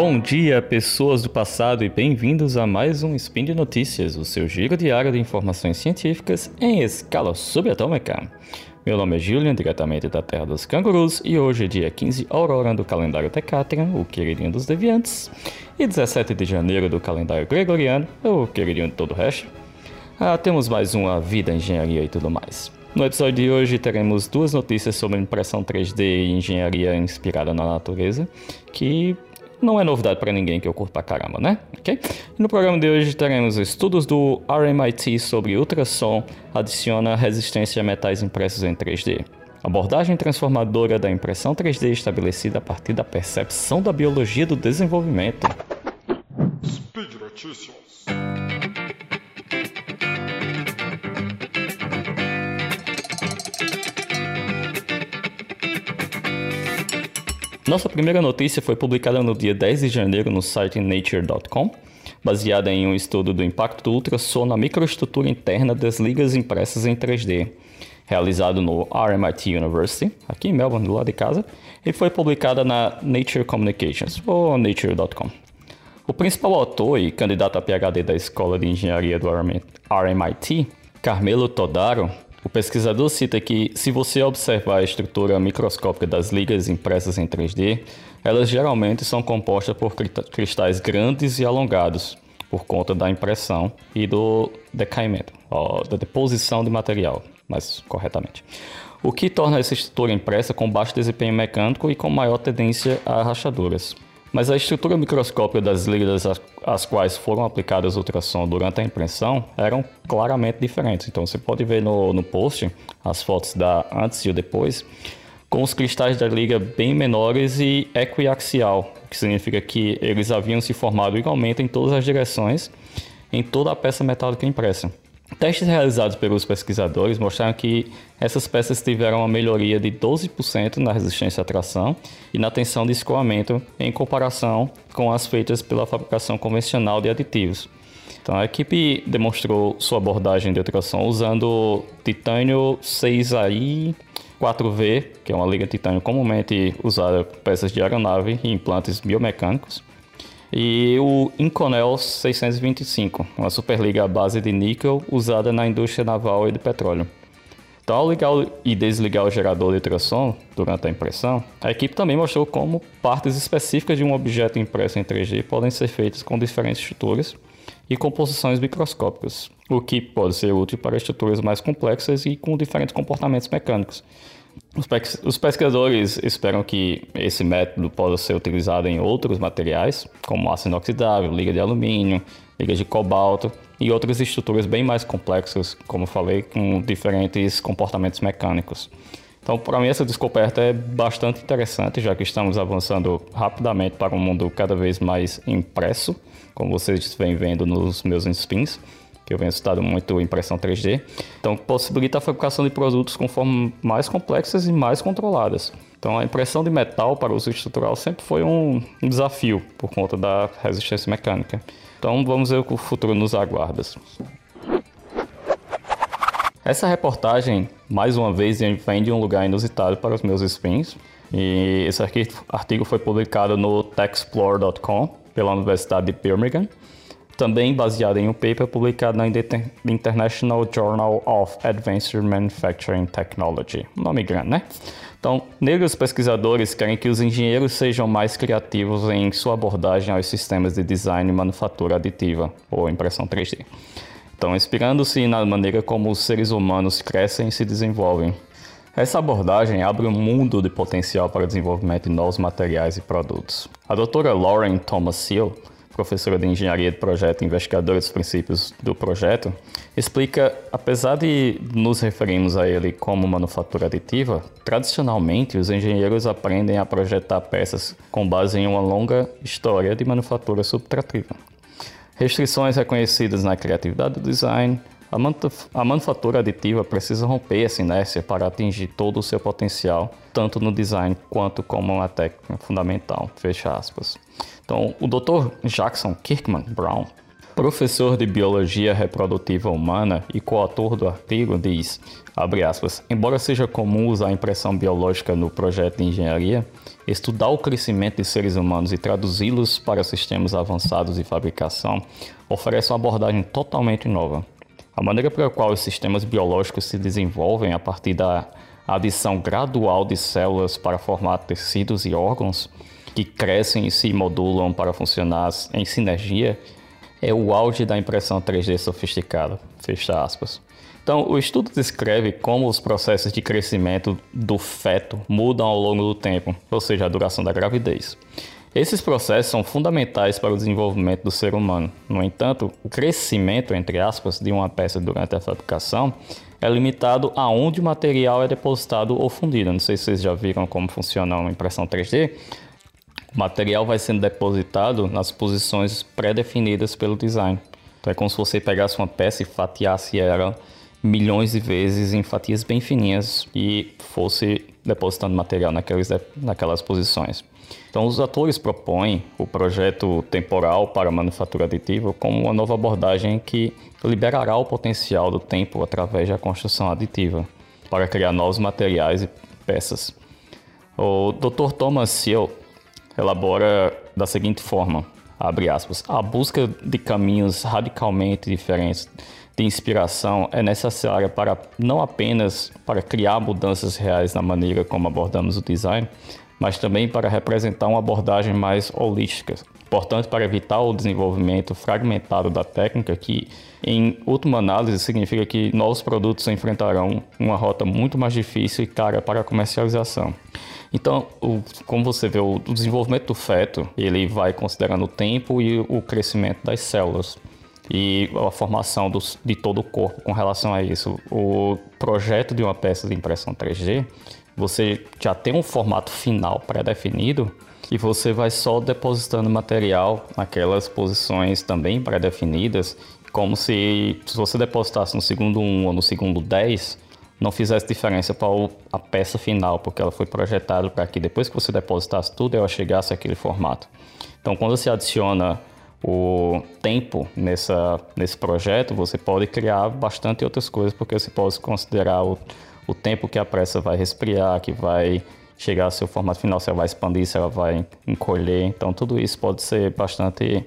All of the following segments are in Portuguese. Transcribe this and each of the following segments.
Bom dia, pessoas do passado, e bem-vindos a mais um Spin de Notícias, o seu giro diário de informações científicas em escala subatômica. Meu nome é Julian, diretamente da Terra dos Cangurus, e hoje é dia 15 Aurora do calendário Tecatrian, o queridinho dos deviantes, e 17 de janeiro do calendário Gregoriano, o queridinho de todo o resto. Ah, temos mais uma vida, engenharia e tudo mais. No episódio de hoje teremos duas notícias sobre impressão 3D e engenharia inspirada na natureza, que não é novidade para ninguém que eu curto pra caramba, né? Ok? No programa de hoje teremos estudos do RMIT sobre ultrassom adiciona resistência a metais impressos em 3D. Abordagem transformadora da impressão 3D estabelecida a partir da percepção da biologia do desenvolvimento. Speed Notícias. Nossa primeira notícia foi publicada no dia 10 de janeiro no site nature.com, baseada em um estudo do impacto do ultrassom na microestrutura interna das ligas impressas em 3D, realizado no RMIT University, aqui em Melbourne, do lado de casa, e foi publicada na Nature Communications, ou nature.com. O principal autor e candidato a PhD da Escola de Engenharia do RMIT, Carmelo Todaro, o pesquisador cita que, se você observar a estrutura microscópica das ligas impressas em 3D, elas geralmente são compostas por cristais grandes e alongados, por conta da impressão e do decaimento, da deposição de material, mais corretamente. O que torna essa estrutura impressa com baixo desempenho mecânico e com maior tendência a rachaduras. Mas a estrutura microscópica das ligas às, quais foram aplicadas ultrassom durante a impressão eram claramente diferentes. Então você pode ver no, no post as fotos da antes e o depois, com os cristais da liga bem menores e equiaxial, que significa que eles haviam se formado igualmente em todas as direções em toda a peça metálica impressa. Testes realizados pelos pesquisadores mostraram que essas peças tiveram uma melhoria de 12% na resistência à tração e na tensão de escoamento em comparação com as feitas pela fabricação convencional de aditivos. Então, a equipe demonstrou sua abordagem de ultrassom usando titânio 6AI 4V, que é uma liga de titânio comumente usada em peças de aeronave e implantes biomecânicos, e o Inconel 625, uma superliga à base de níquel usada na indústria naval e de petróleo. Então, ao ligar e desligar o gerador de ultrassom durante a impressão, a equipe também mostrou como partes específicas de um objeto impresso em 3D podem ser feitas com diferentes estruturas e composições microscópicas, o que pode ser útil para estruturas mais complexas e com diferentes comportamentos mecânicos, os pesquisadores esperam que esse método possa ser utilizado em outros materiais, como aço inoxidável, liga de alumínio, liga de cobalto e outras estruturas bem mais complexas, como falei, com diferentes comportamentos mecânicos. Então, para mim, essa descoberta é bastante interessante, já que estamos avançando rapidamente para um mundo cada vez mais impresso, como vocês vêm vendo nos meus spins que eu venho estudado muito impressão 3D. Então, possibilita a fabricação de produtos com formas mais complexas e mais controladas. Então, a impressão de metal para uso estrutural sempre foi um, um desafio por conta da resistência mecânica. Então, vamos ver o que o futuro nos aguarda. Essa reportagem, mais uma vez, vem de um lugar inusitado para os meus spins. E esse artigo foi publicado no techexplore.com pela Universidade de Birmingham também baseado em um paper publicado na International Journal of Advanced Manufacturing Technology. Nome grande, né? Então, nele os pesquisadores querem que os engenheiros sejam mais criativos em sua abordagem aos sistemas de design e manufatura aditiva, ou impressão 3D. Então, inspirando-se na maneira como os seres humanos crescem e se desenvolvem. Essa abordagem abre um mundo de potencial para o desenvolvimento de novos materiais e produtos. A doutora Lauren Thomas Seal professora de engenharia de projeto e investigadora dos princípios do projeto, explica, apesar de nos referirmos a ele como manufatura aditiva, tradicionalmente os engenheiros aprendem a projetar peças com base em uma longa história de manufatura subtrativa. Restrições reconhecidas na criatividade do design, a, manufatura aditiva precisa romper essa inércia para atingir todo o seu potencial, tanto no design quanto como uma técnica fundamental. Fecha aspas. Então, o Dr. Jackson Kirkman Brown, professor de Biologia Reprodutiva Humana e coautor do artigo, diz, aspas, embora seja comum usar a impressão biológica no projeto de engenharia, estudar o crescimento de seres humanos e traduzi-los para sistemas avançados de fabricação oferece uma abordagem totalmente nova. A maneira pela qual os sistemas biológicos se desenvolvem a partir da adição gradual de células para formar tecidos e órgãos que crescem e se modulam para funcionar em sinergia é o auge da impressão 3D sofisticada. Fecha aspas. Então, o estudo descreve como os processos de crescimento do feto mudam ao longo do tempo, ou seja, a duração da gravidez. Esses processos são fundamentais para o desenvolvimento do ser humano. No entanto, o crescimento, entre aspas, de uma peça durante a fabricação é limitado a onde o material é depositado ou fundido. Não sei se vocês já viram como funciona uma impressão 3D, o material vai sendo depositado nas posições pré-definidas pelo design. Então é como se você pegasse uma peça e fatiasse ela milhões de vezes em fatias bem fininhas e fosse depositando material naquelas, naquelas posições. Então, os atores propõem o projeto temporal para a manufatura aditiva como uma nova abordagem que liberará o potencial do tempo através da construção aditiva para criar novos materiais e peças. O Dr. Thomas Seal elabora da seguinte forma, abre aspas, a busca de caminhos radicalmente diferentes de inspiração é necessária para não apenas para criar mudanças reais na maneira como abordamos o design, mas também para representar uma abordagem mais holística. Portanto, para evitar o desenvolvimento fragmentado da técnica, que em última análise significa que novos produtos enfrentarão uma rota muito mais difícil e cara para a comercialização. Então, o, como você vê, o, desenvolvimento do feto, ele vai considerando o tempo e o crescimento das células e a formação dos, de todo o corpo com relação a isso. O projeto de uma peça de impressão 3D, você já tem um formato final pré-definido e você vai só depositando material naquelas posições também pré-definidas, como se, se você depositasse no segundo 1 ou no segundo 10, não fizesse diferença para a peça final, porque ela foi projetada para que depois que você depositasse tudo, ela chegasse àquele formato. Então, quando você adiciona o tempo nessa, nesse projeto, você pode criar bastante outras coisas, porque você pode considerar o, o tempo que a peça vai resfriar, que vai chegar ao seu formato final, se ela vai expandir, se ela vai encolher. Então, tudo isso pode ser bastante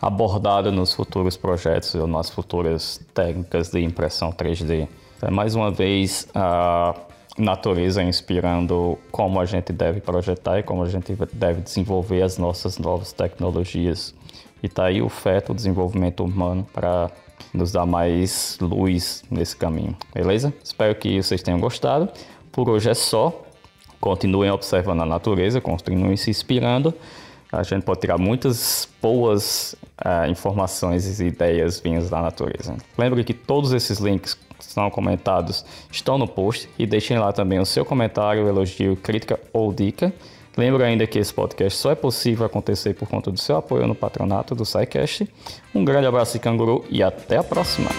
abordado nos futuros projetos ou nas futuras técnicas de impressão 3D. É mais uma vez a natureza inspirando como a gente deve projetar e como a gente deve desenvolver as nossas novas tecnologias. E tá aí o feto, o desenvolvimento humano para nos dar mais luz nesse caminho, beleza? Espero que vocês tenham gostado. Por hoje é só. Continuem observando a natureza, continuem se inspirando. A gente pode tirar muitas boas uh, informações e ideias vindas da natureza. Lembre que todos esses links são comentados estão no post e deixem lá também o seu comentário, elogio, crítica ou dica. Lembro ainda que esse podcast só é possível acontecer por conta do seu apoio no patronato do SciCast. Um grande abraço de canguru e até a próxima!